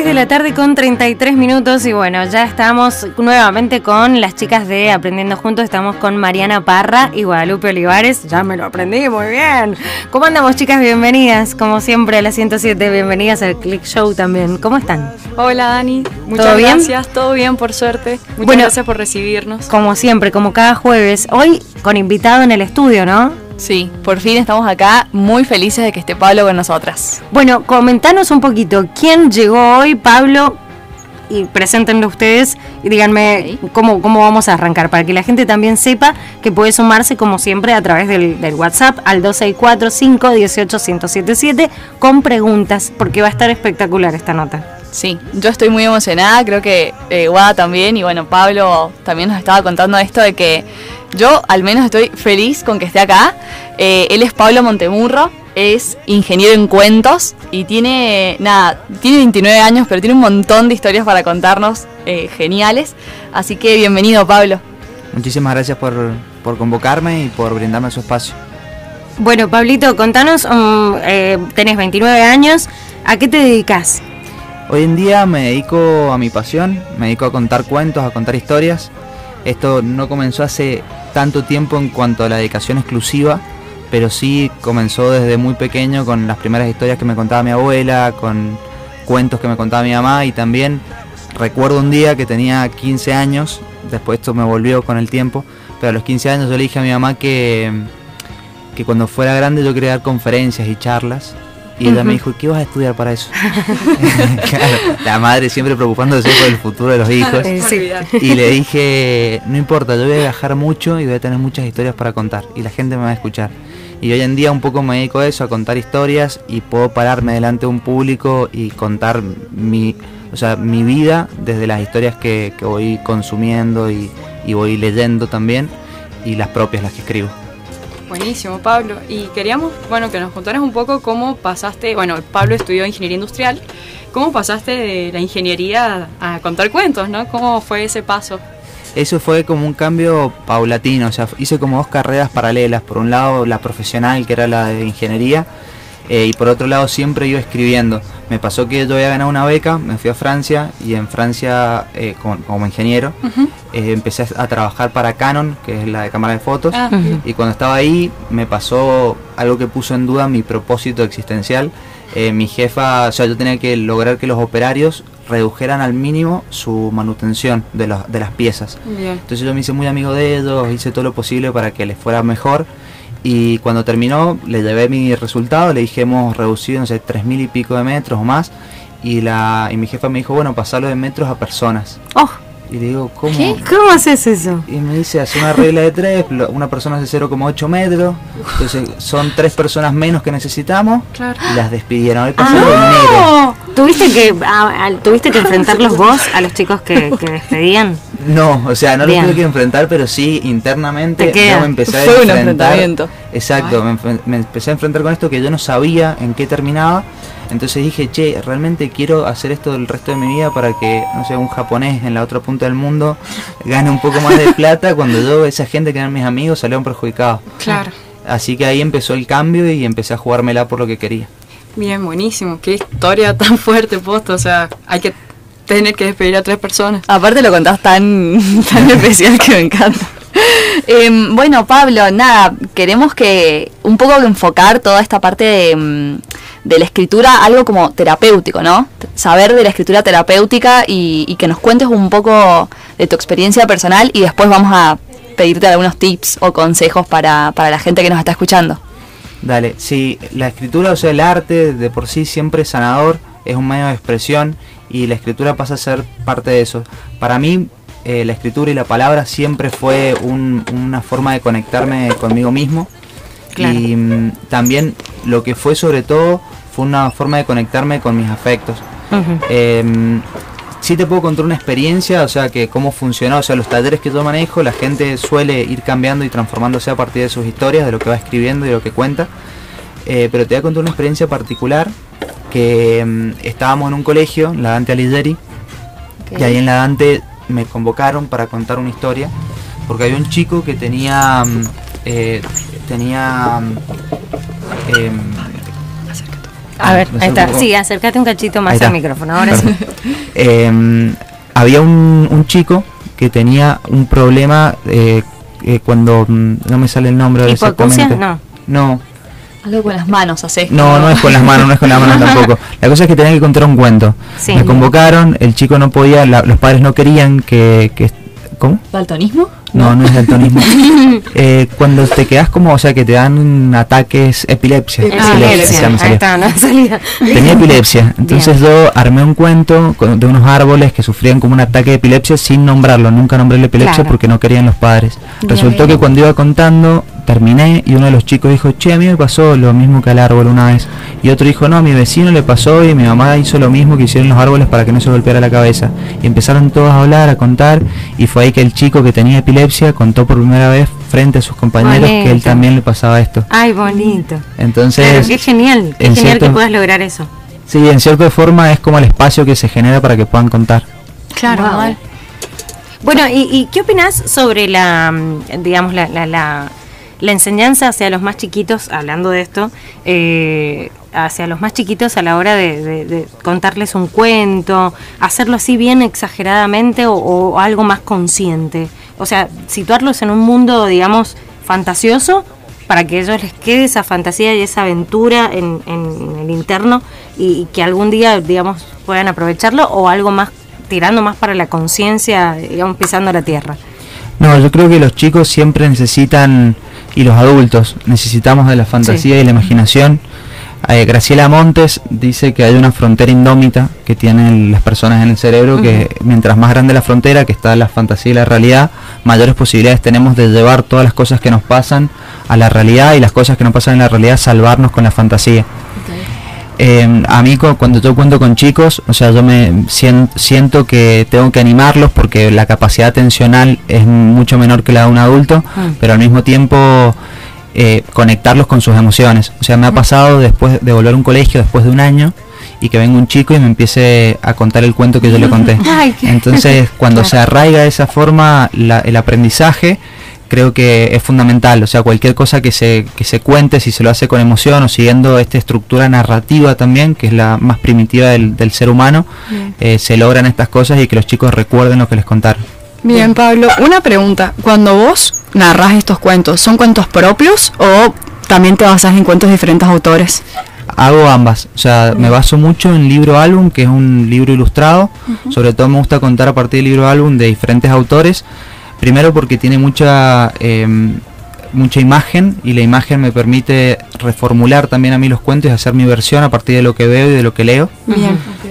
3 de la tarde con 33 minutos y bueno, ya estamos nuevamente con las chicas de Aprendiendo Juntos, estamos con Mariana Parra y Guadalupe Olivares, ya me lo aprendí muy bien. ¿Cómo andamos chicas? Bienvenidas, como siempre a la 107, bienvenidas al Click Show también. ¿Cómo están? Hola Dani, muchas gracias, todo bien por suerte, muchas gracias por recibirnos. Como siempre, como cada jueves, hoy con invitado en el estudio, ¿no? Sí, por fin estamos acá muy felices de que esté Pablo con nosotras. Bueno, comentanos un poquito, ¿quién llegó hoy, Pablo? Y preséntenlo ustedes y díganme cómo, cómo vamos a arrancar, para que la gente también sepa que puede sumarse como siempre a través del, WhatsApp al 264-518-1077 con preguntas, porque va a estar espectacular esta nota. Sí, yo estoy muy emocionada, creo que eh, Guada también, y bueno, Pablo también nos estaba contando esto de que yo al menos estoy feliz con que esté acá. Eh, él es Pablo Montemurro, es ingeniero en cuentos y tiene, nada, tiene 29 años, pero tiene un montón de historias para contarnos eh, geniales. Así que bienvenido, Pablo. Muchísimas gracias por, convocarme y por brindarme su espacio. Bueno, Pablito, contanos, um, eh, tenés 29 años, ¿a qué te dedicas? Hoy en día me dedico a mi pasión, me dedico a contar cuentos, a contar historias. Esto no comenzó hace tanto tiempo en cuanto a la dedicación exclusiva, pero sí comenzó desde muy pequeño con las primeras historias que me contaba mi abuela, con cuentos que me contaba mi mamá y también recuerdo un día que tenía 15 años, después esto me volvió con el tiempo, pero a los 15 años yo le dije a mi mamá que, que cuando fuera grande yo quería dar conferencias y charlas y ella me dijo, ¿qué vas a estudiar para eso? la madre siempre preocupándose por el futuro de los hijos. Y le dije, no importa, yo voy a viajar mucho y voy a tener muchas historias para contar. Y la gente me va a escuchar. Y hoy en día un poco me dedico a eso, a contar historias y puedo pararme delante de un público y contar mi, o sea, mi vida desde las historias que, voy consumiendo y, y voy leyendo también y las propias, las que escribo. Buenísimo, Pablo. Y queríamos, bueno, que nos contaras un poco cómo pasaste, bueno, Pablo estudió ingeniería industrial, ¿cómo pasaste de la ingeniería a contar cuentos, no? ¿Cómo fue ese paso? Eso fue como un cambio paulatino, o sea, hice como dos carreras paralelas, por un lado la profesional, que era la de ingeniería, eh, y por otro lado siempre iba escribiendo. Me pasó que yo había ganado una beca, me fui a Francia y en Francia eh, como, ingeniero eh, empecé a trabajar para Canon, que es la de cámara de fotos, ah, y cuando estaba ahí me pasó algo que puso en duda mi propósito existencial. mi jefa, o sea, yo tenía que lograr que los operarios redujeran al mínimo su manutención de, los, de las piezas. Entonces yo me hice muy amigo de ellos, hice todo lo posible para que les fuera mejor y cuando terminó, le llevé mi resultado, le dije hemos reducido, no sé, tres mil y pico de metros o más. Y, la, y mi jefa me dijo, bueno, pasarlo de metros a personas. Oh. Y le digo, ¿cómo? ¿Cómo haces eso? Y me dice, hace una regla de tres, una persona hace 0,8 metros, entonces son tres personas menos que necesitamos, y las despidieron. Hoy ah, ¿Tuviste que, ¿Tuviste que enfrentarlos vos a los chicos que, que despedían? No, o sea, no los tuve que enfrentar, pero sí internamente yo me empecé a Fue un enfrentamiento. Exacto, me, empecé a enfrentar con esto que yo no sabía en qué terminaba. Entonces dije, che, realmente quiero hacer esto el resto de mi vida para que, no sé, un japonés en la otra punta del mundo gane un poco más de plata cuando yo, esa gente que eran mis amigos, salieron perjudicados. Claro. Así que ahí empezó el cambio y empecé a jugármela por lo que quería. Bien, buenísimo. Qué historia tan fuerte, posto. O sea, hay que tener que despedir a tres personas. Aparte lo contás tan, tan especial que me encanta. Em, bueno, Pablo, nada, queremos que un poco enfocar toda esta parte de, mm, de, la escritura, algo como terapéutico, ¿no? Saber de la escritura terapéutica y, que nos cuentes un poco de tu experiencia personal y después vamos a pedirte algunos tips o consejos para, para la gente que nos está escuchando. Dale, sí, la escritura, o sea, el arte de por sí siempre es sanador, es un medio de expresión y la escritura pasa a ser parte de eso. Para mí, eh, la escritura y la palabra siempre fue una forma de conectarme conmigo mismo. Y mm, también lo que fue sobre todo fue una forma de conectarme con mis afectos. Sí te puedo contar una experiencia, o sea, que cómo funcionó, o sea, los talleres que yo manejo, la gente suele ir cambiando y transformándose a partir de sus historias, de lo que va escribiendo y de lo que cuenta. Eh, pero te voy a contar una experiencia particular que mm, estábamos en un colegio, la Dante Alighieri, y ahí en la Dante me convocaron para contar una historia, porque había un chico que tenía, mm, eh, tenía, mm, em, A ver, ahí está. Sí, acércate un cachito más al micrófono, ahora sí. Em, había un, un, chico que tenía un problema eh, eh, cuando mm, no me sale el nombre de exactamente. No. No. Algo con las manos, hace. No, no es con las manos, no es con las manos tampoco. La cosa es que tenía que contar un cuento. me convocaron, el chico no podía, los padres no querían que, que ¿Cómo? ¿Daltonismo? No, no es daltonismo. eh, cuando te quedas como, o sea, que te dan ataques epilepsia. Ah, epilepsia. Ahí está, no salía. Tenía epilepsia. Entonces yo armé un cuento de unos árboles que sufrían como un ataque de epilepsia sin nombrarlo. Nunca nombré la epilepsia porque no querían los padres. Resultó que cuando iba contando, terminé y uno de los chicos dijo, che, a mí me pasó lo mismo que al árbol una vez. Y otro dijo, no, a mi vecino le pasó y mi mamá hizo lo mismo que hicieron los árboles para que no se golpeara la cabeza. Y empezaron todos a hablar, a contar, y fue ahí que el chico que tenía epilepsia contó por primera vez frente a sus compañeros que él también le pasaba esto. Ay, bonito. Entonces... qué genial, qué genial que puedas lograr eso. Sí, en cierta forma es como el espacio que se genera para que puedan contar. Claro, Bueno, ¿y, qué opinas sobre la, mm, digamos, la, la la enseñanza hacia los más chiquitos, hablando de esto, eh, hacia los más chiquitos a la hora de, contarles un cuento, hacerlo así bien exageradamente o, algo más consciente. O sea, situarlos en un mundo, digamos, fantasioso para que ellos les quede esa fantasía y esa aventura en, el interno y, que algún día, digamos, puedan aprovecharlo o algo más tirando más para la conciencia, digamos, pisando la tierra. No, yo creo que los chicos siempre necesitan y los adultos necesitamos de la fantasía y la imaginación. Eh, Graciela Montes dice que hay una frontera indómita que tienen las personas en el cerebro, que mientras más grande la frontera, que está la fantasía y la realidad, mayores posibilidades tenemos de llevar todas las cosas que nos pasan a la realidad y las cosas que nos pasan en la realidad salvarnos con la fantasía. Eh, a mí cuando yo cuento con chicos, o sea, yo me siento que tengo que animarlos porque la capacidad atencional es mucho menor que la de un adulto, ah. pero al mismo tiempo eh, conectarlos con sus emociones. O sea, me ha pasado después de volver a un colegio, después de un año, y que venga un chico y me empiece a contar el cuento que yo le conté. Entonces, cuando se arraiga de esa forma el aprendizaje, creo que es fundamental. O sea, cualquier cosa que se, que se cuente, si se lo hace con emoción o siguiendo esta estructura narrativa también, que es la más primitiva del, ser humano, eh, se logran estas cosas y que los chicos recuerden lo que les contaron. Bien, Pablo, una pregunta. Cuando vos narras estos cuentos, ¿son cuentos propios o también te basas en cuentos de diferentes autores? Hago ambas, o sea, me baso mucho en libro álbum, que es un libro ilustrado, sobre todo me gusta contar a partir del libro álbum de diferentes autores, Primero porque tiene mucha, em, mucha imagen y la imagen me permite reformular también a mí los cuentos y hacer mi versión a partir de lo que veo y de lo que leo.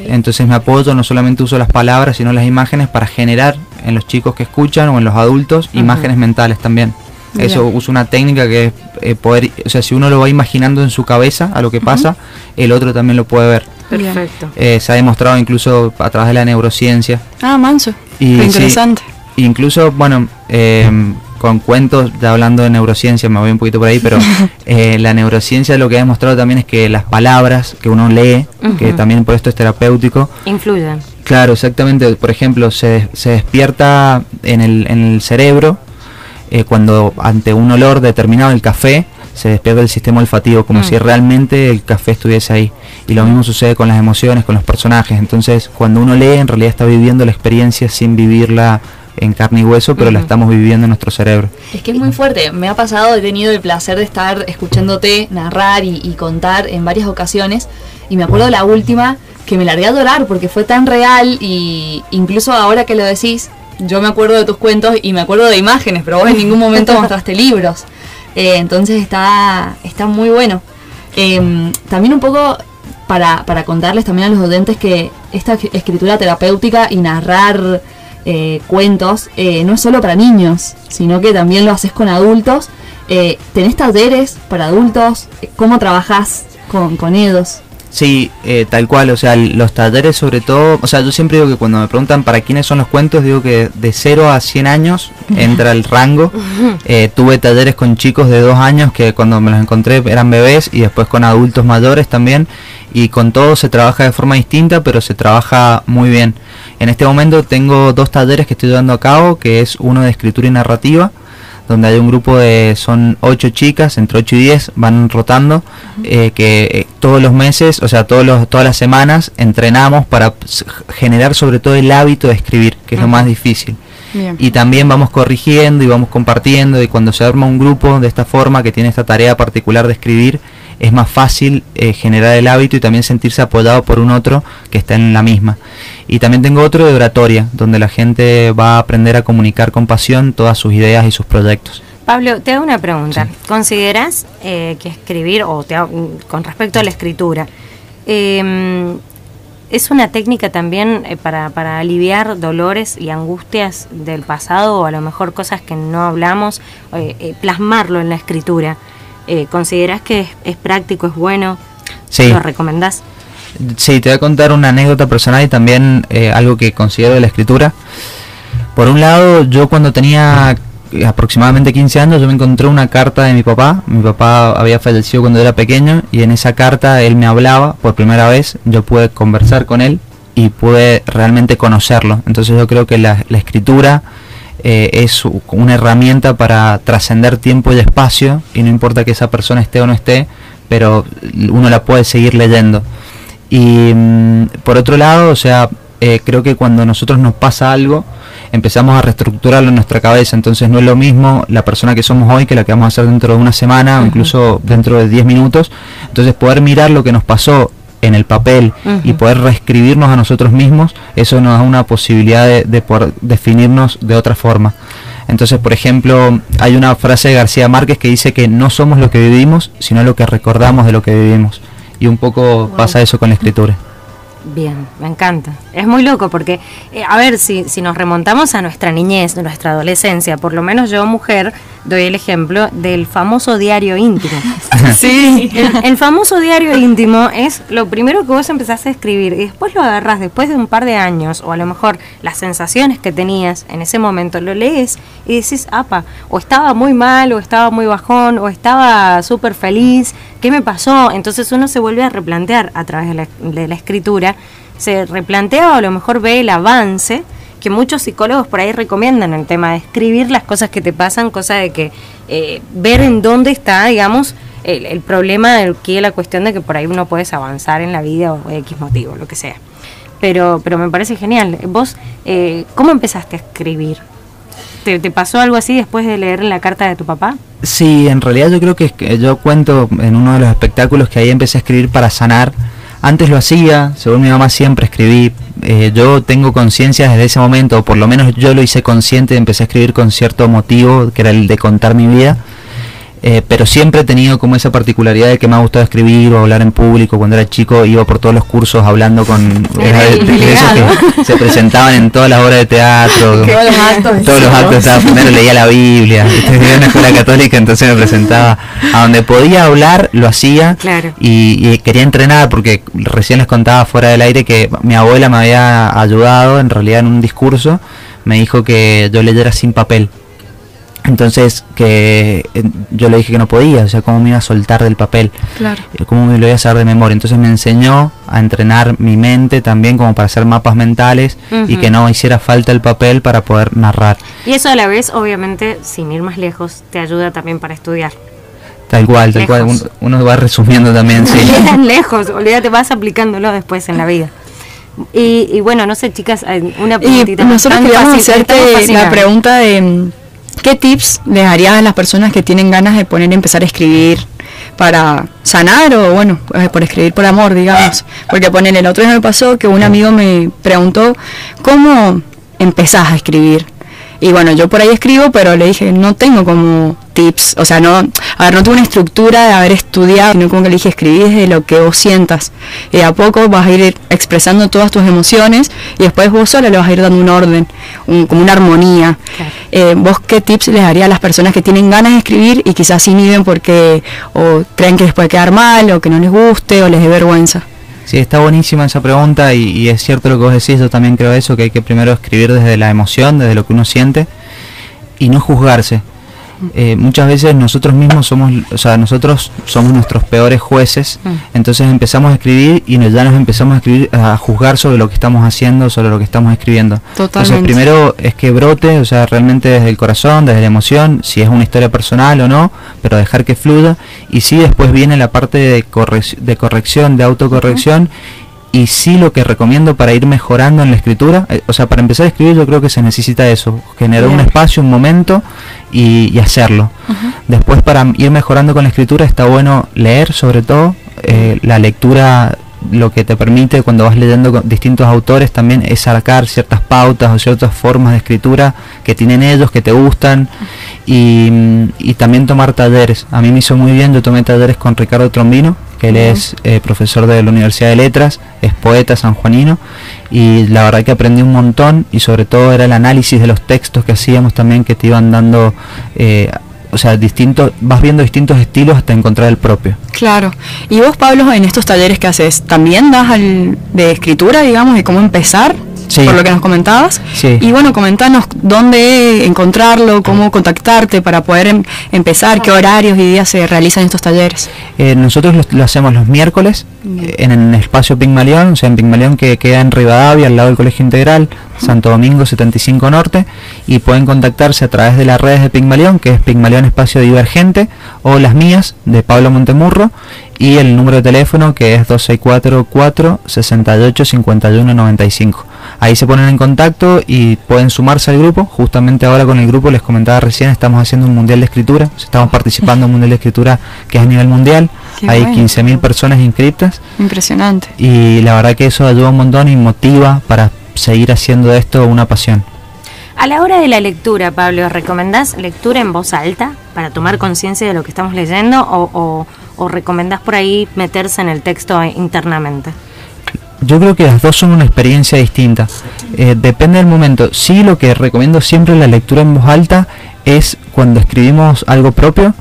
Entonces me apoyo, no solamente uso las palabras, sino las imágenes para generar en los chicos que escuchan o en los adultos imágenes mentales también. Eso uso una técnica que es eh, poder, o sea, si uno lo va imaginando en su cabeza a lo que pasa, el otro también lo puede ver. Perfecto. Eh, se ha demostrado incluso a través de la neurociencia. Ah, manso. Y, interesante incluso, bueno, em, con cuentos, ya hablando de neurociencia, me voy un poquito por ahí, pero eh, la neurociencia lo que ha demostrado también es que las palabras que uno lee, que también por esto es terapéutico, influyen. Claro, exactamente. Por ejemplo, se, se despierta en el, en el cerebro eh, cuando ante un olor determinado, el café, se despierta el sistema olfativo, como mm. si realmente el café estuviese ahí. Y lo mismo sucede con las emociones, con los personajes. Entonces, cuando uno lee, en realidad está viviendo la experiencia sin vivirla en carne y hueso, pero la estamos viviendo en nuestro cerebro. Es que es muy fuerte. Me ha pasado, he tenido el placer de estar escuchándote narrar y, contar en varias ocasiones. Y me acuerdo la última que me largué a adorar porque fue tan real y incluso ahora que lo decís, yo me acuerdo de tus cuentos y me acuerdo de imágenes, pero vos en ningún momento mostraste libros. Eh, entonces está, está muy bueno. Em, también un poco para, para contarles también a los oyentes que esta escritura terapéutica y narrar eh, cuentos, eh, no es solo para niños, sino que también lo haces con adultos. Eh, ¿Tenés talleres para adultos? ¿Cómo trabajás con, con ellos? Sí, tal cual, o sea, los talleres sobre todo, o sea, yo siempre digo que cuando me preguntan para quiénes son los cuentos, digo que de 0 a 100 años entra el rango. tuve talleres con chicos de 2 años que cuando me los encontré eran bebés y después con adultos mayores también y con todo se trabaja de forma distinta, pero se trabaja muy bien. En este momento tengo dos talleres que estoy llevando a cabo, que es uno de escritura y narrativa, donde hay un grupo de, son ocho chicas, entre 8 y 10, van rotando, eh, que eh, todos los meses, o sea, todos los, todas las semanas entrenamos para generar sobre todo el hábito de escribir, que es lo más difícil. Y también vamos corrigiendo y vamos compartiendo y cuando se arma un grupo de esta forma que tiene esta tarea particular de escribir, es más fácil eh, generar el hábito y también sentirse apoyado por un otro que está en la misma. Y también tengo otro de oratoria, donde la gente va a aprender a comunicar con pasión todas sus ideas y sus proyectos. Pablo, te hago una pregunta. ¿Consideras eh, que escribir, o te con respecto a la escritura, em, es una técnica también eh, para, para, aliviar dolores y angustias del pasado o a lo mejor cosas que no hablamos, plasmarlo en la escritura? Eh, ¿consideras que es, práctico, es bueno? Sí. ¿Lo recomendás? Sí, te voy a contar una anécdota personal y también eh, algo que considero de la escritura. Por un lado, yo cuando tenía aproximadamente 15 años, yo me encontré una carta de mi papá. Mi papá había fallecido cuando era pequeño y en esa carta él me hablaba por primera vez. Yo pude conversar con él y pude realmente conocerlo. Entonces yo creo que la, la escritura eh, es una herramienta para trascender tiempo y espacio y no importa que esa persona esté o no esté, pero uno la puede seguir leyendo. Y mm, por otro lado, o sea, eh, creo que cuando nosotros nos pasa algo, empezamos a reestructurarlo en nuestra cabeza, entonces no es lo mismo la persona que somos hoy que la que vamos a hacer dentro de una semana o incluso dentro de 10 minutos. Entonces poder mirar lo que nos pasó en el papel y poder reescribirnos a nosotros mismos, eso nos da una posibilidad de, poder definirnos de otra forma. Entonces, por ejemplo, hay una frase de García Márquez que dice que no somos lo que vivimos, sino lo que recordamos de lo que vivimos. Y un poco pasa eso con la escritura. Bien, me encanta. Es muy loco porque, eh, a ver, si, si nos remontamos a nuestra niñez, nuestra adolescencia, por lo menos yo, mujer, doy el ejemplo del famoso diario íntimo. sí. El, famoso diario íntimo es lo primero que vos empezás a escribir y después lo agarras después de un par de años o a lo mejor las sensaciones que tenías en ese momento, lo lees y decís, apa, o estaba muy mal, o estaba muy bajón, o estaba súper feliz, ¿qué me pasó? Entonces uno se vuelve a replantear a través de la, escritura, se replantea o a lo mejor ve el avance que muchos psicólogos por ahí recomiendan el tema de escribir las cosas que te pasan, cosa de que eh, ver en dónde está, digamos, el, problema del que la cuestión de que por ahí uno puedes avanzar en la vida o X motivo, lo que sea. Pero, pero me parece genial. Vos, eh, ¿cómo empezaste a escribir? ¿Te, ¿Te, pasó algo así después de leer la carta de tu papá? Sí, en realidad yo creo que, que yo cuento en uno de los espectáculos que ahí empecé a escribir para sanar antes lo hacía, según mi mamá siempre escribí. Eh, yo tengo conciencia desde ese momento, o por lo menos yo lo hice consciente, empecé a escribir con cierto motivo, que era el de contar mi vida. Eh, pero siempre he tenido como esa particularidad de que me ha gustado escribir o hablar en público. Cuando era chico iba por todos los cursos hablando con que se presentaban en todas las obras de teatro. todos los actos. Todos los actos. primero leía la Biblia. en una escuela católica, entonces me presentaba a donde podía hablar, lo hacía. Y, y, quería entrenar porque recién les contaba fuera del aire que mi abuela me había ayudado en realidad en un discurso. Me dijo que yo leyera sin papel entonces, que eh, yo le dije que no podía, o sea, cómo me iba a soltar del papel, claro. Eh, cómo me lo iba a hacer de memoria. Entonces me enseñó a entrenar mi mente también como para hacer mapas mentales y que no hiciera falta el papel para poder narrar. Y eso a la vez, obviamente, sin ir más lejos, te ayuda también para estudiar. Tal cual, tal cual. Uno, va resumiendo también, sí. lejos, olvídate, vas aplicándolo después en la vida. Y, bueno, no sé, chicas, una preguntita. Y nosotros queríamos hacerte la pregunta de ¿Qué tips les darías a las personas que tienen ganas de poner empezar a escribir para sanar o bueno, eh, por escribir por amor, digamos? Porque poner el otro día me pasó que un amigo me preguntó cómo empezás a escribir. Y bueno, yo por ahí escribo, pero le dije, no tengo como tips, o sea, no, a ver, no tuve una estructura de haber estudiado, sino como que le dije, escribí desde lo que vos sientas. Y a poco vas a ir expresando todas tus emociones y después vos sola le vas a ir dando un orden, como una armonía. Eh, ¿Vos qué tips les daría a las personas que tienen ganas de escribir y quizás inhiben porque o creen que les puede quedar mal o que no les guste o les dé vergüenza? Sí, está buenísima esa pregunta y, es cierto lo que vos decís, yo también creo eso, que hay que primero escribir desde la emoción, desde lo que uno siente y no juzgarse. Eh, muchas veces nosotros mismos somos, o sea, nosotros somos nuestros peores jueces, mm. entonces empezamos a escribir y ya nos empezamos a escribir, a juzgar sobre lo que estamos haciendo, sobre lo que estamos escribiendo. Totalmente. Entonces primero es que brote, o sea, realmente desde el corazón, desde la emoción, si es una historia personal o no, pero dejar que fluya, y sí después viene la parte de, de corrección, de autocorrección, y sí lo que recomiendo para ir mejorando en la escritura, eh, o sea, para empezar a escribir yo creo que se necesita eso, generar un espacio, un momento y, hacerlo. Después para ir mejorando con la escritura está bueno leer sobre todo, eh, la lectura lo que te permite cuando vas leyendo distintos autores también es sacar ciertas pautas o ciertas formas de escritura que tienen ellos, que te gustan y, y también tomar talleres. A mí me hizo muy bien, yo tomé talleres con Ricardo Trombino, que él es eh, profesor de la Universidad de Letras, es poeta sanjuanino y la verdad que aprendí un montón y sobre todo era el análisis de los textos que hacíamos también que te iban dando, eh, o sea, distintos, vas viendo distintos estilos hasta encontrar el propio. Claro. Y vos, Pablo, en estos talleres que haces, ¿también das al, de escritura, digamos, de cómo empezar? Por lo que nos comentabas. Y bueno, comentanos dónde encontrarlo, cómo contactarte para poder em, empezar, qué horarios y días se realizan estos talleres. Eh, nosotros lo, hacemos los miércoles en el espacio Pigmalión, o sea, en Pigmalión que queda en Rivadavia, al lado del Colegio Integral, Santo Domingo 75 Norte, y pueden contactarse a través de las redes de Pigmalión, que es Pigmalión Espacio Divergente, o las mías, de Pablo Montemurro, y el número de teléfono que es 264 4 68 51 95. Ahí se ponen en contacto y pueden sumarse al grupo. Justamente ahora con el grupo, les comentaba recién, estamos haciendo un mundial de escritura. Estamos participando en un mundial de escritura que es a nivel mundial. Hay 15.000 personas inscritas. Impresionante. Y la verdad que eso ayuda un montón y motiva para seguir haciendo de esto una pasión. A la hora de la lectura, Pablo, ¿recomendás lectura en voz alta para tomar conciencia de lo que estamos leyendo o, o recomendás por ahí meterse en el texto internamente? yo creo que las dos son una experiencia distinta. Eh, depende del momento. Sí, lo que recomiendo siempre la lectura en voz alta es cuando escribimos algo propio,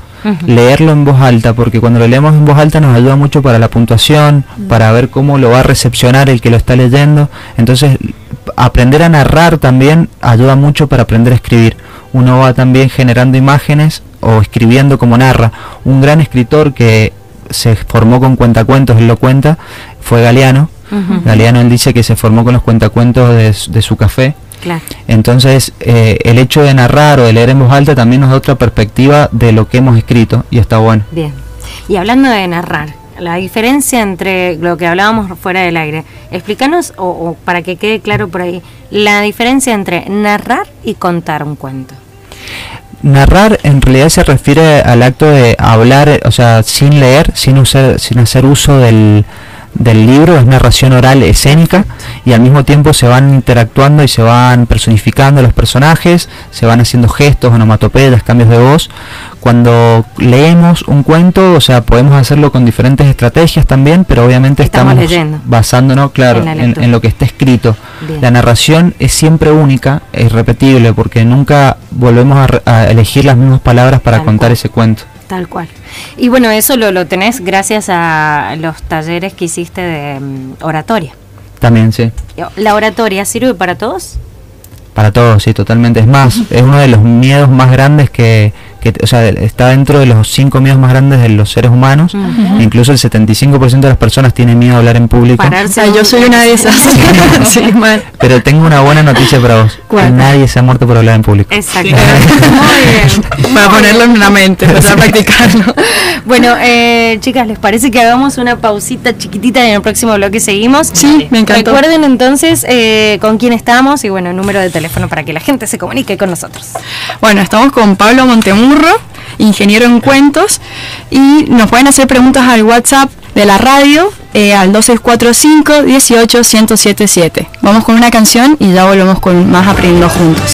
leerlo en voz alta, porque cuando lo leemos en voz alta nos ayuda mucho para la puntuación, para ver cómo lo va a recepcionar el que lo está leyendo. Entonces, aprender a narrar también ayuda mucho para aprender a escribir. Uno va también generando imágenes o escribiendo como narra. Un gran escritor que se formó con cuentacuentos, él lo cuenta, fue Galeano Galeano él dice que se formó con los cuentacuentos de, su café. Entonces, eh, el hecho de narrar o de leer en voz alta también nos da otra perspectiva de lo que hemos escrito y está bueno. Bien. Y hablando de narrar, la diferencia entre lo que hablábamos fuera del aire, explícanos, o, para que quede claro por ahí, la diferencia entre narrar y contar un cuento. Narrar en realidad se refiere al acto de hablar, o sea, sin leer, sin, usar, sin hacer uso del, del libro, es narración oral escénica y al mismo tiempo se van interactuando y se van personificando los personajes, se van haciendo gestos, onomatopeyas, cambios de voz. Cuando leemos un cuento, o sea, podemos hacerlo con diferentes estrategias también, pero obviamente estamos, basándonos, claro, en, lo que está escrito. La narración es siempre única, es irrepetible, porque nunca volvemos a, elegir las mismas palabras para contar ese cuento. Tal cual. Y bueno, eso lo, lo tenés gracias a los talleres que hiciste de mm, oratoria. También, sí. ¿La oratoria sirve para todos? Para todos, sí, totalmente. Es más, es uno de los miedos más grandes que, que, o sea, está dentro de los cinco miedos más grandes de los seres humanos. Incluso el 75% de las personas tienen miedo a hablar en público. Pararse, yo soy una de esas. Pero tengo una buena noticia para vos. nadie se ha muerto por hablar en público. Exacto. Muy bien. Para ponerlo en la mente, para practicarlo. Bueno, eh, chicas, ¿les parece que hagamos una pausita chiquitita y en el próximo bloque seguimos? Sí, me encanta. Recuerden entonces eh, con quién estamos y bueno, número de teléfono para que la gente se comunique con nosotros. Bueno, estamos con Pablo Montemur ingeniero en cuentos, y nos pueden hacer preguntas al WhatsApp de la radio eh, al 2645 18 1077. Vamos con una canción y ya volvemos con más aprendiendo juntos.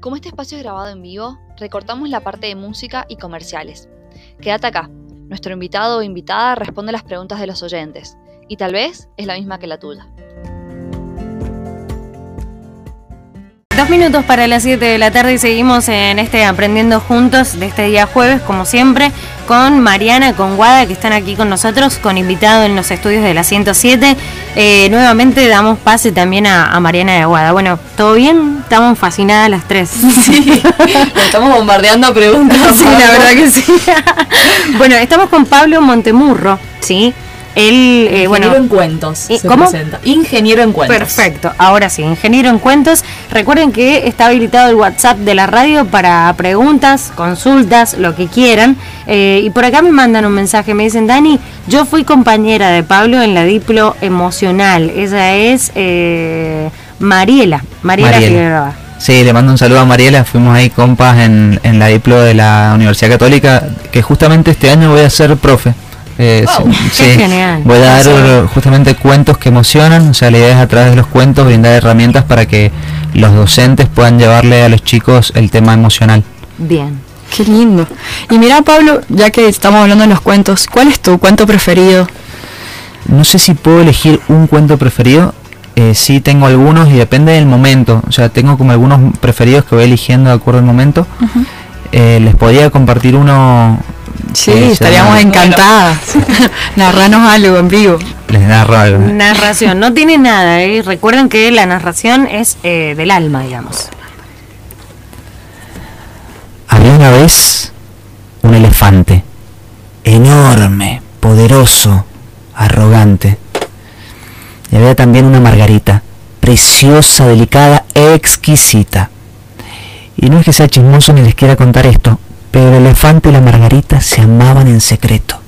Como este espacio es grabado en vivo, recortamos la parte de música y comerciales. Quédate acá. Nuestro invitado o invitada responde las preguntas de los oyentes, y tal vez es la misma que la tuya. Dos minutos para las 7 de la tarde y seguimos en este Aprendiendo Juntos de este día jueves, como siempre, con Mariana, con Guada, que están aquí con nosotros, con invitado en los estudios de la 107. Eh, nuevamente damos pase también a, Mariana de Aguada. Bueno, ¿todo bien? Estamos fascinadas las tres. Sí, estamos bombardeando preguntas. Sí, la verdad que sí. bueno, estamos con Pablo Montemurro, ¿sí? Él, eh, ingeniero en cuentos. ¿Cómo? Ingeniero en cuentos. Perfecto. Ahora sí, ingeniero en cuentos. Recuerden que está habilitado el WhatsApp de la radio para preguntas, consultas, lo que quieran. Eh, y por acá me mandan un mensaje, me dicen, Dani, yo fui compañera de Pablo en la Diplo Emocional. Ella es eh, Mariela, Mariela, Figueroa. Sí, le mando un saludo a Mariela, fuimos ahí compas en, en la Diplo de la Universidad Católica, que justamente este año voy a ser profe. Eh, genial. Voy a dar justamente cuentos que emocionan, o sea, la idea es a través de los cuentos brindar herramientas para que los docentes puedan llevarle a los chicos el tema emocional. Bien. Qué lindo. Y mira, Pablo, ya que estamos hablando de los cuentos, ¿cuál es tu cuento preferido? No sé si puedo elegir un cuento preferido. Eh, sí tengo algunos y depende del momento. O sea, tengo como algunos preferidos que voy eligiendo de acuerdo al momento. Eh, les podría compartir uno Sí, estaríamos encantadas. Narranos algo en vivo. Les narro algo. Narración, no tiene nada, ¿eh? recuerden que la narración es eh, del alma, digamos. Había una vez un elefante, enorme, poderoso, arrogante. Y había también una margarita, preciosa, delicada, exquisita. Y no es que sea chismoso ni les quiera contar esto, pero el elefante y la margarita se amaban en secreto.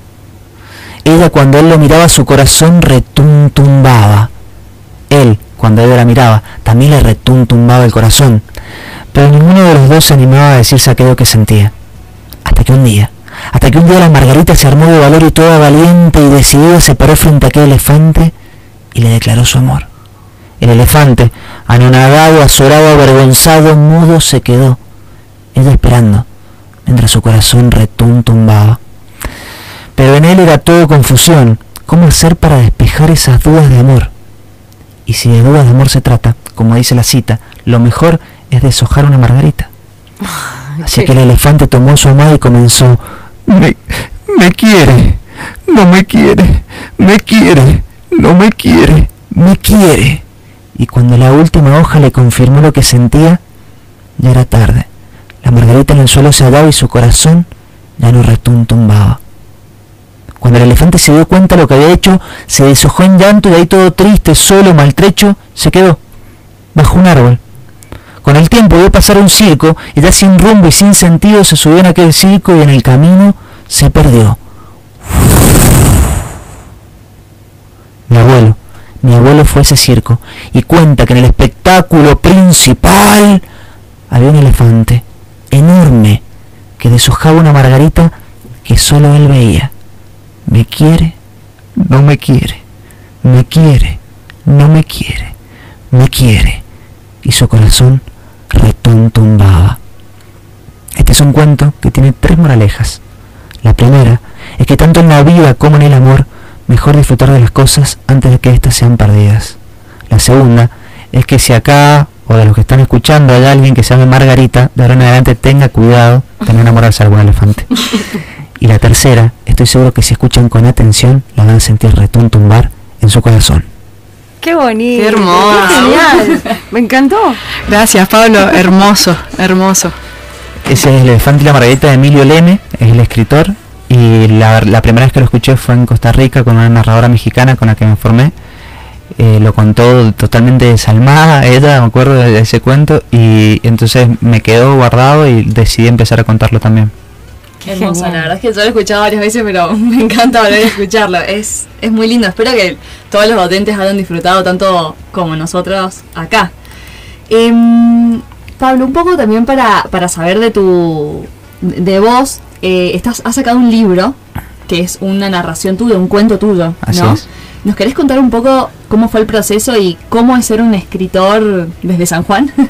Ella cuando él lo miraba su corazón retuntumbaba. Él, cuando ella la miraba, también le retuntumbaba el corazón. Pero ninguno de los dos se animaba a decirse aquello que sentía. Hasta que un día, hasta que un día la margarita se armó de valor y toda valiente y decidida se paró frente a aquel elefante y le declaró su amor. El elefante, anonadado, azorado, avergonzado, mudo, se quedó. Ella esperando, mientras su corazón retuntumbaba. Pero en él era todo confusión. ¿Cómo hacer para despejar esas dudas de amor? Y si de dudas de amor se trata, como dice la cita, lo mejor es deshojar una margarita. Así que el elefante tomó su amada y comenzó, me, me quiere, no me quiere, me quiere, no me quiere, me quiere. Y cuando la última hoja le confirmó lo que sentía, ya era tarde. La margarita en el suelo se hallaba y su corazón ya no retuntumbaba. Cuando el elefante se dio cuenta de lo que había hecho, se deshojó en llanto y ahí todo triste, solo, maltrecho, se quedó bajo un árbol. Con el tiempo vio pasar un circo y ya sin rumbo y sin sentido se subió en aquel circo y en el camino se perdió. Mi abuelo, mi abuelo fue a ese circo y cuenta que en el espectáculo principal había un elefante enorme que deshojaba una margarita que solo él veía. Me quiere, no me quiere, me quiere, no me quiere, me quiere. Y su corazón retuntumbaba. Este es un cuento que tiene tres moralejas. La primera es que tanto en la vida como en el amor, mejor disfrutar de las cosas antes de que éstas sean perdidas. La segunda es que si acá o de los que están escuchando hay alguien que se llame Margarita, de ahora en adelante tenga cuidado de no enamorarse de algún elefante. Y la tercera, estoy seguro que si escuchan con atención, la van a sentir retuntumbar en su corazón. Qué bonito. Qué hermoso. genial. Me encantó. Gracias, Pablo. Hermoso, hermoso. Ese es el elefante y la Margarita de Emilio Leme, es el escritor. Y la, la primera vez que lo escuché fue en Costa Rica con una narradora mexicana con la que me formé eh, lo contó totalmente desalmada ella, me acuerdo de ese cuento, y entonces me quedó guardado y decidí empezar a contarlo también. Qué hermoso, la verdad es que yo lo he escuchado varias veces, pero me encanta volver a escucharlo. Es, es muy lindo. Espero que todos los docentes hayan disfrutado tanto como nosotros acá. Em, Pablo, un poco también para, para saber de tu de vos, eh, estás, has sacado un libro que es una narración tuya, un cuento tuyo, ¿no? ¿Nos querés contar un poco cómo fue el proceso y cómo es ser un escritor desde San Juan?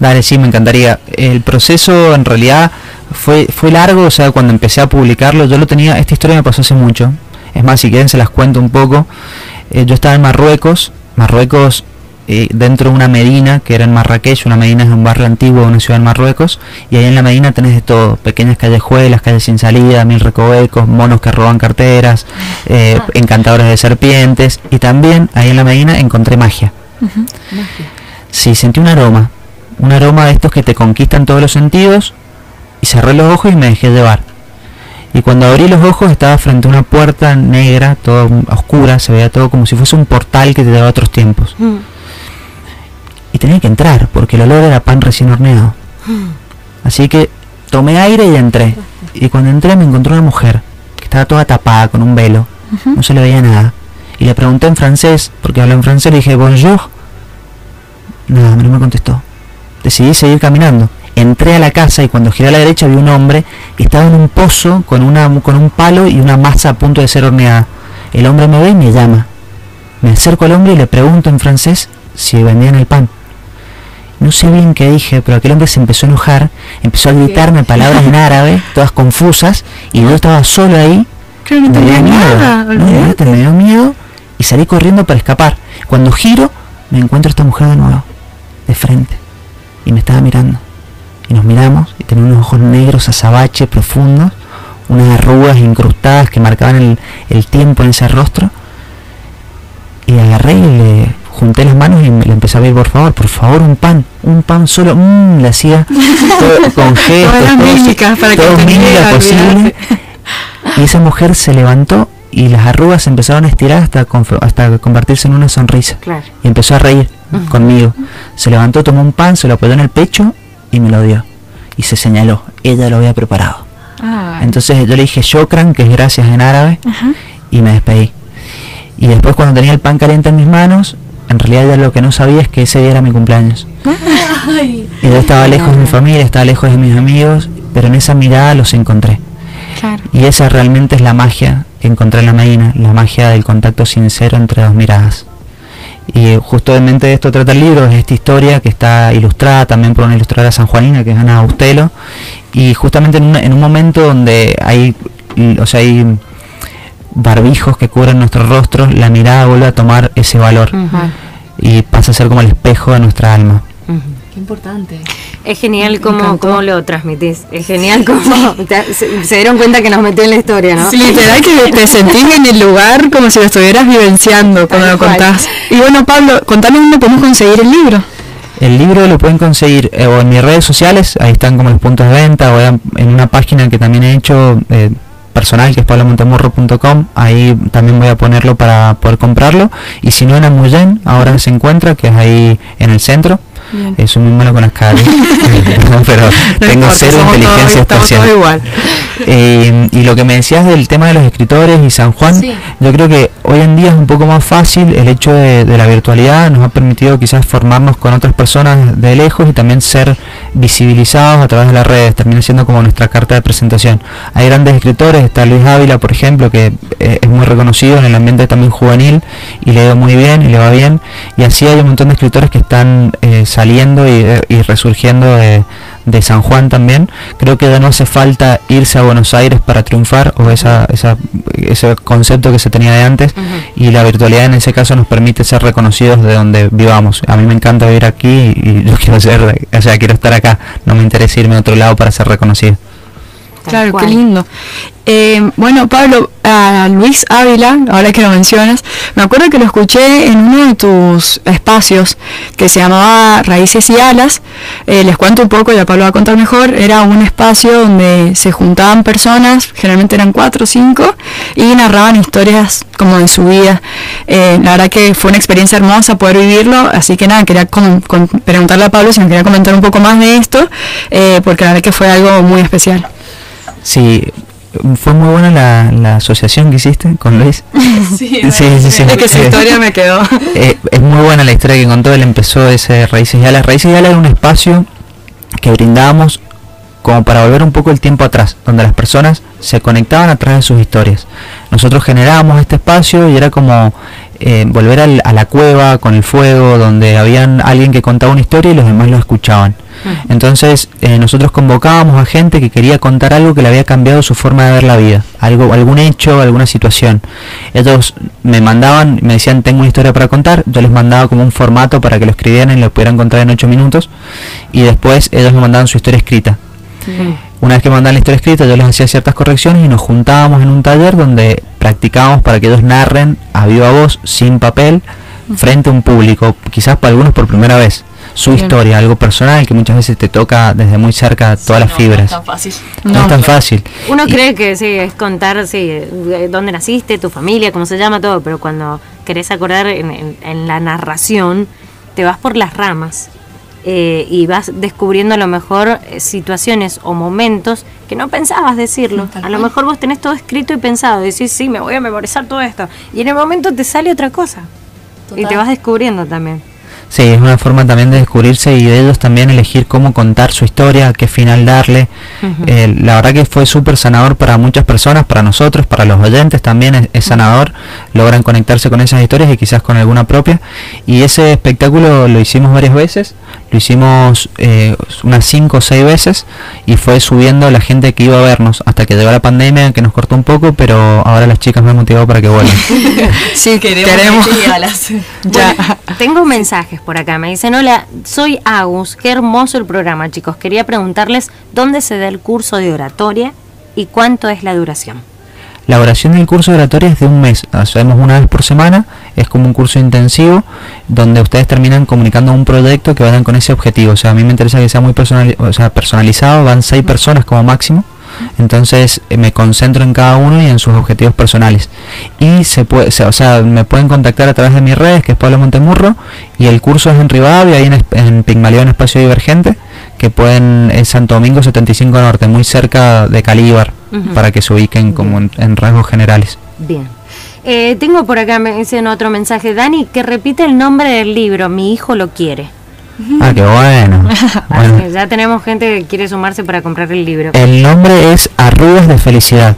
Dale, sí, me encantaría. El proceso en realidad fue, fue largo, o sea, cuando empecé a publicarlo, yo lo tenía, esta historia me pasó hace mucho. Es más, si quieren se las cuento un poco. Eh, yo estaba en Marruecos, Marruecos eh, dentro de una medina que era en Marrakech, una medina es un barrio antiguo de una ciudad en Marruecos, y ahí en la medina tenés de todo, pequeñas callejuelas, calles sin salida, mil recovecos, monos que roban carteras, eh, ah. encantadores de serpientes, y también ahí en la medina encontré magia. magia. Sí, sentí un aroma, un aroma de estos que te conquistan todos los sentidos, y cerré los ojos y me dejé llevar. Y cuando abrí los ojos estaba frente a una puerta negra, toda oscura, se veía todo como si fuese un portal que te daba otros tiempos. Mm y tenía que entrar porque el olor era pan recién horneado. Así que tomé aire y entré. Y cuando entré me encontré una mujer que estaba toda tapada con un velo. No se le veía nada. Y le pregunté en francés, porque habla en francés, le dije bonjour. Nada, no me contestó. Decidí seguir caminando. Entré a la casa y cuando giré a la derecha vi un hombre que estaba en un pozo con, una, con un palo y una masa a punto de ser horneada. El hombre me ve y me llama. Me acerco al hombre y le pregunto en francés si vendían el pan. No sé bien qué dije, pero aquel hombre se empezó a enojar, empezó a gritarme palabras en árabe, todas confusas, y yo estaba solo ahí. no me dio miedo. No, me dio miedo y salí corriendo para escapar. Cuando giro, me encuentro a esta mujer de nuevo, de frente, y me estaba mirando. Y nos miramos y tenía unos ojos negros azabache profundos, unas arrugas incrustadas que marcaban el, el tiempo en ese rostro. Y agarré y le junté las manos y me le empecé a ver, por favor, por favor, un pan, un pan solo, mmm, le hacía con gestos, todo, para que posible. Y esa mujer se levantó y las arrugas empezaron a estirar hasta, hasta convertirse en una sonrisa. Y empezó a reír conmigo. Se levantó, tomó un pan, se lo apoyó en el pecho y me lo dio. Y se señaló, ella lo había preparado. Entonces yo le dije shokran, que es gracias en árabe, y me despedí. Y después cuando tenía el pan caliente en mis manos, en realidad ya lo que no sabía es que ese día era mi cumpleaños. y yo estaba lejos de mi familia, estaba lejos de mis amigos, pero en esa mirada los encontré. Y esa realmente es la magia que encontré en la Medina, la magia del contacto sincero entre dos miradas. Y justamente de esto trata el libro, es esta historia que está ilustrada también por una ilustradora sanjuanina que es Ana Austelo. Y justamente en un, en un momento donde hay, o sea, hay barbijos que cubren nuestros rostros, la mirada vuelve a tomar ese valor y pasa a ser como el espejo de nuestra alma. Qué importante. Es genial cómo, cómo lo transmitís. Es genial cómo se, dieron cuenta que nos metió en la historia, ¿no? Sí, literal que te sentís en el lugar como si lo estuvieras vivenciando cuando lo contás. Y bueno, Pablo, contame dónde podemos conseguir el libro. El libro lo pueden conseguir eh, o en mis redes sociales, ahí están como los puntos de venta, o en una página que también he hecho, eh, personal que es pablomontemorro.com ahí también voy a ponerlo para poder comprarlo. Y si no en Amuyen ahora se encuentra que es ahí en el centro. Es un malo con las caras pero tengo cero inteligencia espacial. igual. Eh, y lo que me decías del tema de los escritores y San Juan yo creo que hoy en día es un poco más fácil el hecho de, la virtualidad. Nos ha permitido quizás formarnos con otras personas de lejos y también ser visibilizados a través de las redes termina siendo como nuestra carta de presentación. Hay grandes escritores está Luis Ávila por ejemplo que eh, es muy reconocido en el ambiente también juvenil y le va muy bien y le va bien. Y así hay un montón de escritores que están eh, saliendo y, y resurgiendo de, de, San Juan también. Creo que ya no hace falta irse a Buenos Aires para triunfar o esa, esa, ese concepto que se tenía de antes y la virtualidad en ese caso nos permite ser reconocidos de donde vivamos. A mí me encanta vivir aquí y yo quiero ser, o sea, quiero estar acá, no me interesa irme a otro lado para ser reconocido. Claro, qué lindo. Eh, bueno, Pablo, a Luis Ávila, ahora que lo mencionas, me acuerdo que lo escuché en uno de tus espacios que se llamaba Raíces y Alas. Eh, les cuento un poco, ya Pablo va a contar mejor. Era un espacio donde se juntaban personas, generalmente eran cuatro o cinco, y narraban historias como de su vida. Eh, la verdad que fue una experiencia hermosa poder vivirlo, así que nada, quería preguntarle a Pablo si me quería comentar un poco más de esto, porque la verdad que fue algo muy especial. Sí, fue muy buena la, la asociación que hiciste con Luis. sí, sí, sí, Es que esa historia me quedó. Eh, es muy buena la historia que contó. Él empezó ese Raíces y Alas. Raíces y Alas era un espacio que brindábamos como para volver un poco el tiempo atrás, donde las personas se conectaban a través de sus historias. Nosotros generábamos este espacio y era como eh, volver a la cueva con el fuego, donde habían alguien que contaba una historia y los demás lo escuchaban. Entonces eh, nosotros convocábamos a gente que quería contar algo que le había cambiado su forma de ver la vida, algo, algún hecho, alguna situación. Ellos me mandaban, me decían tengo una historia para contar, yo les mandaba como un formato para que lo escribieran y lo pudieran contar en 8 minutos y después ellos me mandaban su historia escrita. Una vez que mandaban la historia escrita, yo les hacía ciertas correcciones y nos juntábamos en un taller donde practicábamos para que ellos narren a viva voz, sin papel, frente a un público, quizás para algunos por primera vez, su historia, algo personal que muchas veces te toca desde muy cerca todas las fibras. No es tan fácil. No, es tan fácil. Uno cree que sí, es contar sí, dónde naciste, tu familia, cómo se llama todo, pero cuando querés acordar en la narración, te vas por las ramas. Eh, y vas descubriendo a lo mejor eh, situaciones o momentos que no pensabas decirlo. A lo mejor vos tenés todo escrito y pensado, decís, sí, me voy a memorizar todo esto. Y en el momento te sale otra cosa. Y te vas descubriendo también. Sí, es una forma también de descubrirse y de ellos también elegir cómo contar su historia, qué final darle. Eh, la verdad que fue súper sanador para muchas personas, para nosotros, para los oyentes también es, sanador. Logran conectarse con esas historias y quizás con alguna propia. Y ese espectáculo lo hicimos varias veces, lo hicimos eh, unas 5 o 6 veces y fue subiendo la gente que iba a vernos hasta que llegó la pandemia que nos cortó un poco, pero ahora las chicas me han motivado para que vuelvan. sí, queremos. queremos. ya. tengo mensajes por acá. Me dicen, hola, soy Agus. Qué hermoso el programa, chicos. Quería preguntarles dónde se da el curso de oratoria y cuánto es la duración. La oración del curso de oratoria es de un mes, hacemos una vez por semana, es como un curso intensivo donde ustedes terminan comunicando un proyecto que vayan con ese objetivo. O sea, a mí me interesa que sea muy personal, o sea, personalizado, van seis personas como máximo entonces eh, me concentro en cada uno y en sus objetivos personales. Y se puede, o sea, me pueden contactar a través de mis redes, que es Pablo Montemurro, y el curso es en Rivadavia, ahí en, en en Espacio Divergente, que pueden en Santo Domingo 75 Norte, muy cerca de Calíbar, para que se ubiquen como en, rasgos generales. Bien. Eh, tengo por acá, me dicen otro mensaje, Dani, que repite el nombre del libro, Mi hijo lo quiere. Ah, qué bueno. ya tenemos gente que quiere sumarse para comprar el libro. El nombre es Arrugas de Felicidad.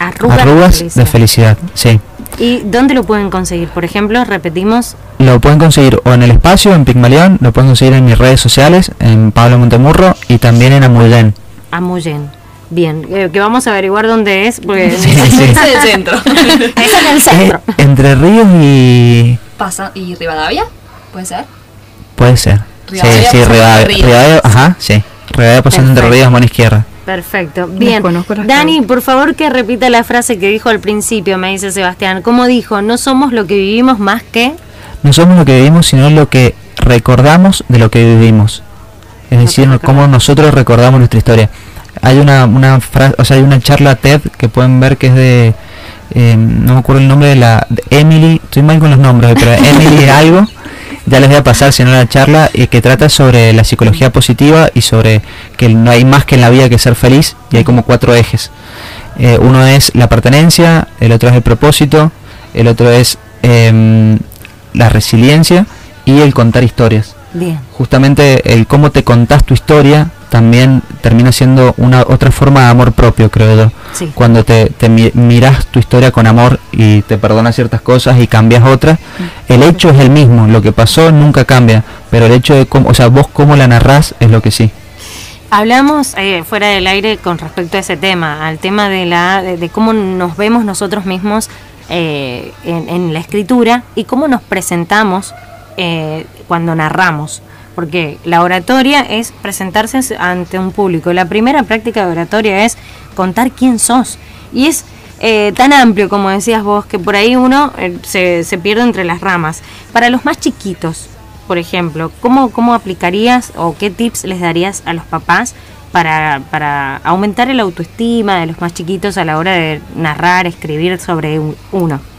Arrugas, de, felicidad. sí. ¿Y dónde lo pueden conseguir? Por ejemplo, repetimos. Lo pueden conseguir o en el espacio, en Pigmalión, lo pueden conseguir en mis redes sociales, en Pablo Montemurro y también en Amuyen. Amuyen. Bien, eh, que vamos a averiguar dónde es, porque es el centro. es en el centro. Eh, entre Ríos y... Pasa, ¿Y Rivadavia? ¿Puede ser? Puede ser sí, sí, Rivadavia, ajá, sí. Rivadavia pasando entre Ríos, mano izquierda. Perfecto. Bien. Dani, por favor que repita la frase que dijo al principio, me dice Sebastián. ¿Cómo dijo? No somos lo que vivimos más que... No somos lo que vivimos, sino lo que recordamos de lo que vivimos. Es decir, cómo nosotros recordamos nuestra historia. Hay una, una frase, o sea, hay una charla TED que pueden ver que es de... Eh, no me acuerdo el nombre de la... De Emily, estoy mal con los nombres, pero Emily algo ya les voy a pasar, si no, la charla y que trata sobre la psicología positiva y sobre que no hay más que en la vida que ser feliz y hay como cuatro ejes. Eh, uno es la pertenencia, el otro es el propósito, el otro es em, la resiliencia y el contar historias. Bien. Justamente el cómo te contás tu historia también termina siendo una otra forma de amor propio, creo yo. Cuando te, te miras tu historia con amor y te perdonas ciertas cosas y cambias otras, mm. el hecho es el mismo, lo que pasó nunca cambia, pero el hecho de cómo, o sea, vos cómo la narrás es lo que sí. Hablamos eh, fuera del aire con respecto a ese tema, al tema de la de, cómo nos vemos nosotros mismos eh, en, la escritura y cómo nos presentamos eh, cuando narramos porque la oratoria es presentarse ante un público. La primera práctica de oratoria es contar quién sos. Y es eh, tan amplio, como decías vos, que por ahí uno eh, se, se, pierde entre las ramas. Para los más chiquitos, por ejemplo, ¿cómo, ¿cómo aplicarías o qué tips les darías a los papás para, para aumentar el autoestima de los más chiquitos a la hora de narrar, escribir sobre uno?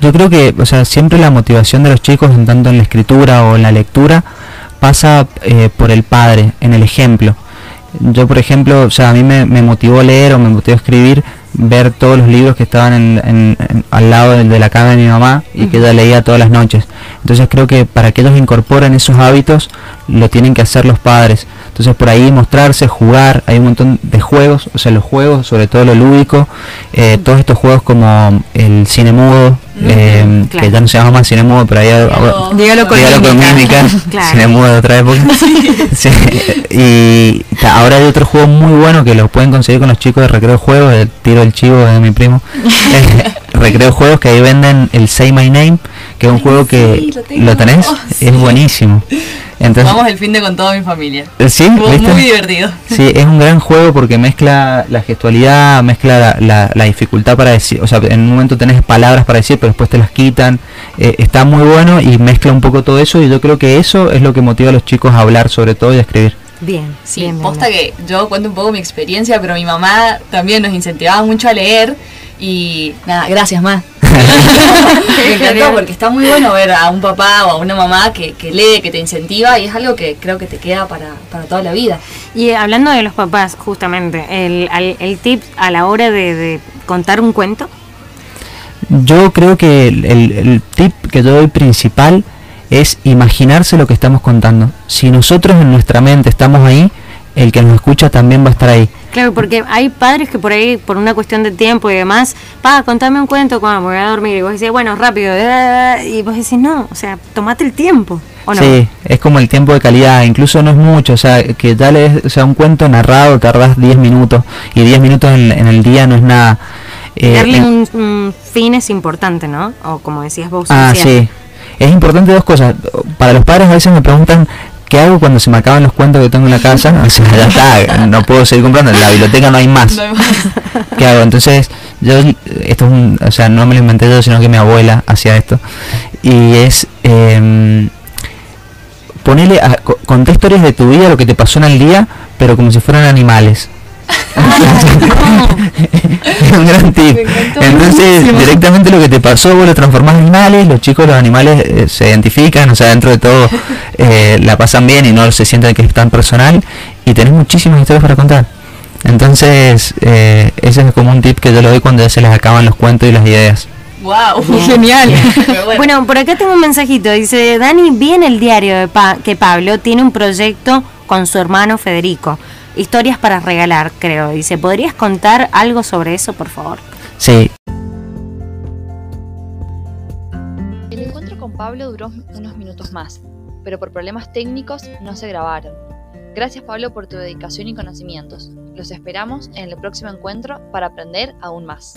Yo creo que, o sea, siempre la motivación de los chicos, en tanto en la escritura o en la lectura, pasa eh, por el padre, en el ejemplo. Yo, por ejemplo, o sea, a mí me, me motivó leer o me motivó escribir, ver todos los libros que estaban en, al lado de, la cama de mi mamá y que ella leía todas las noches. Entonces creo que para que ellos incorporen esos hábitos, lo tienen que hacer los padres. Entonces por ahí mostrarse, jugar, hay un montón de juegos, o sea, los juegos, sobre todo lo lúdico, eh, todos estos juegos como el cine mudo, eh, que ya no se llama más cine mudo, pero ahí dígalo, con, mímica, cine mudo de otra época. Y ahora hay otro juego muy bueno que lo pueden conseguir con los chicos de Recreo Juegos, el tiro del chivo de mi primo. Recreo Juegos que ahí venden el Say My Name, que es un juego que lo, tenés, es buenísimo. Entonces, Vamos el fin de con toda mi familia. Eh, sí, muy divertido. Sí, es un gran juego porque mezcla la gestualidad, mezcla la, la, dificultad para decir, o sea, en un momento tenés palabras para decir, pero después te las quitan. Eh, está muy bueno y mezcla un poco todo eso y yo creo que eso es lo que motiva a los chicos a hablar sobre todo y a escribir. Bien, sí, posta que yo cuento un poco mi experiencia, pero mi mamá también nos incentivaba mucho a leer y nada, gracias más. Me encantó porque está muy bueno ver a un papá o a una mamá que, lee, que te incentiva y es algo que creo que te queda para, toda la vida. Y hablando de los papás, justamente, el, el, tip a la hora de, contar un cuento. Yo creo que el, el tip que yo doy principal es imaginarse lo que estamos contando. Si nosotros en nuestra mente estamos ahí, el que nos escucha también va a estar ahí. Claro, porque hay padres que por ahí, por una cuestión de tiempo y demás, pa, contame un cuento cuando voy a dormir. Y vos decís, bueno, rápido. Y vos decís, no, o sea, tomate el tiempo. ¿o no? Sí, es como el tiempo de calidad, incluso no es mucho, o sea, que dale, o sea, un cuento narrado tardas 10 minutos y 10 minutos en, el día no es nada. Eh, Darle un, fin es importante, ¿no? O como decías vos. Ah, sí. Es importante dos cosas. Para los padres a veces me preguntan ¿qué hago cuando se me acaban los cuentos que tengo en la casa? O sea, ya está, no puedo seguir comprando, en la biblioteca no hay más. ¿Qué hago? Entonces, yo, esto es un, o sea, no me lo inventé yo, sino que mi abuela hacía esto. Y es, eh, ponerle, a, conté historias de tu vida, lo que te pasó en el día, pero como si fueran animales. Es un gran tip. Entonces, directamente lo que te pasó, vos lo transformás en animales, los chicos, los animales eh, se identifican, o sea, dentro de todo eh, la pasan bien y no se sienten que es tan personal y tenés muchísimas historias para contar. Entonces, eh, ese es como un tip que yo le doy cuando ya se les acaban los cuentos y las ideas. ¡Wow! Genial. bueno. por acá tengo un mensajito. Dice, Dani, vi en el diario de que Pablo tiene un proyecto con su hermano Federico. Historias para regalar, creo. Dice, ¿podrías contar algo sobre eso, por favor? Sí. El encuentro con Pablo duró unos minutos más, pero por problemas técnicos no se grabaron. Gracias Pablo por tu dedicación y conocimientos. Los esperamos en el próximo encuentro para aprender aún más.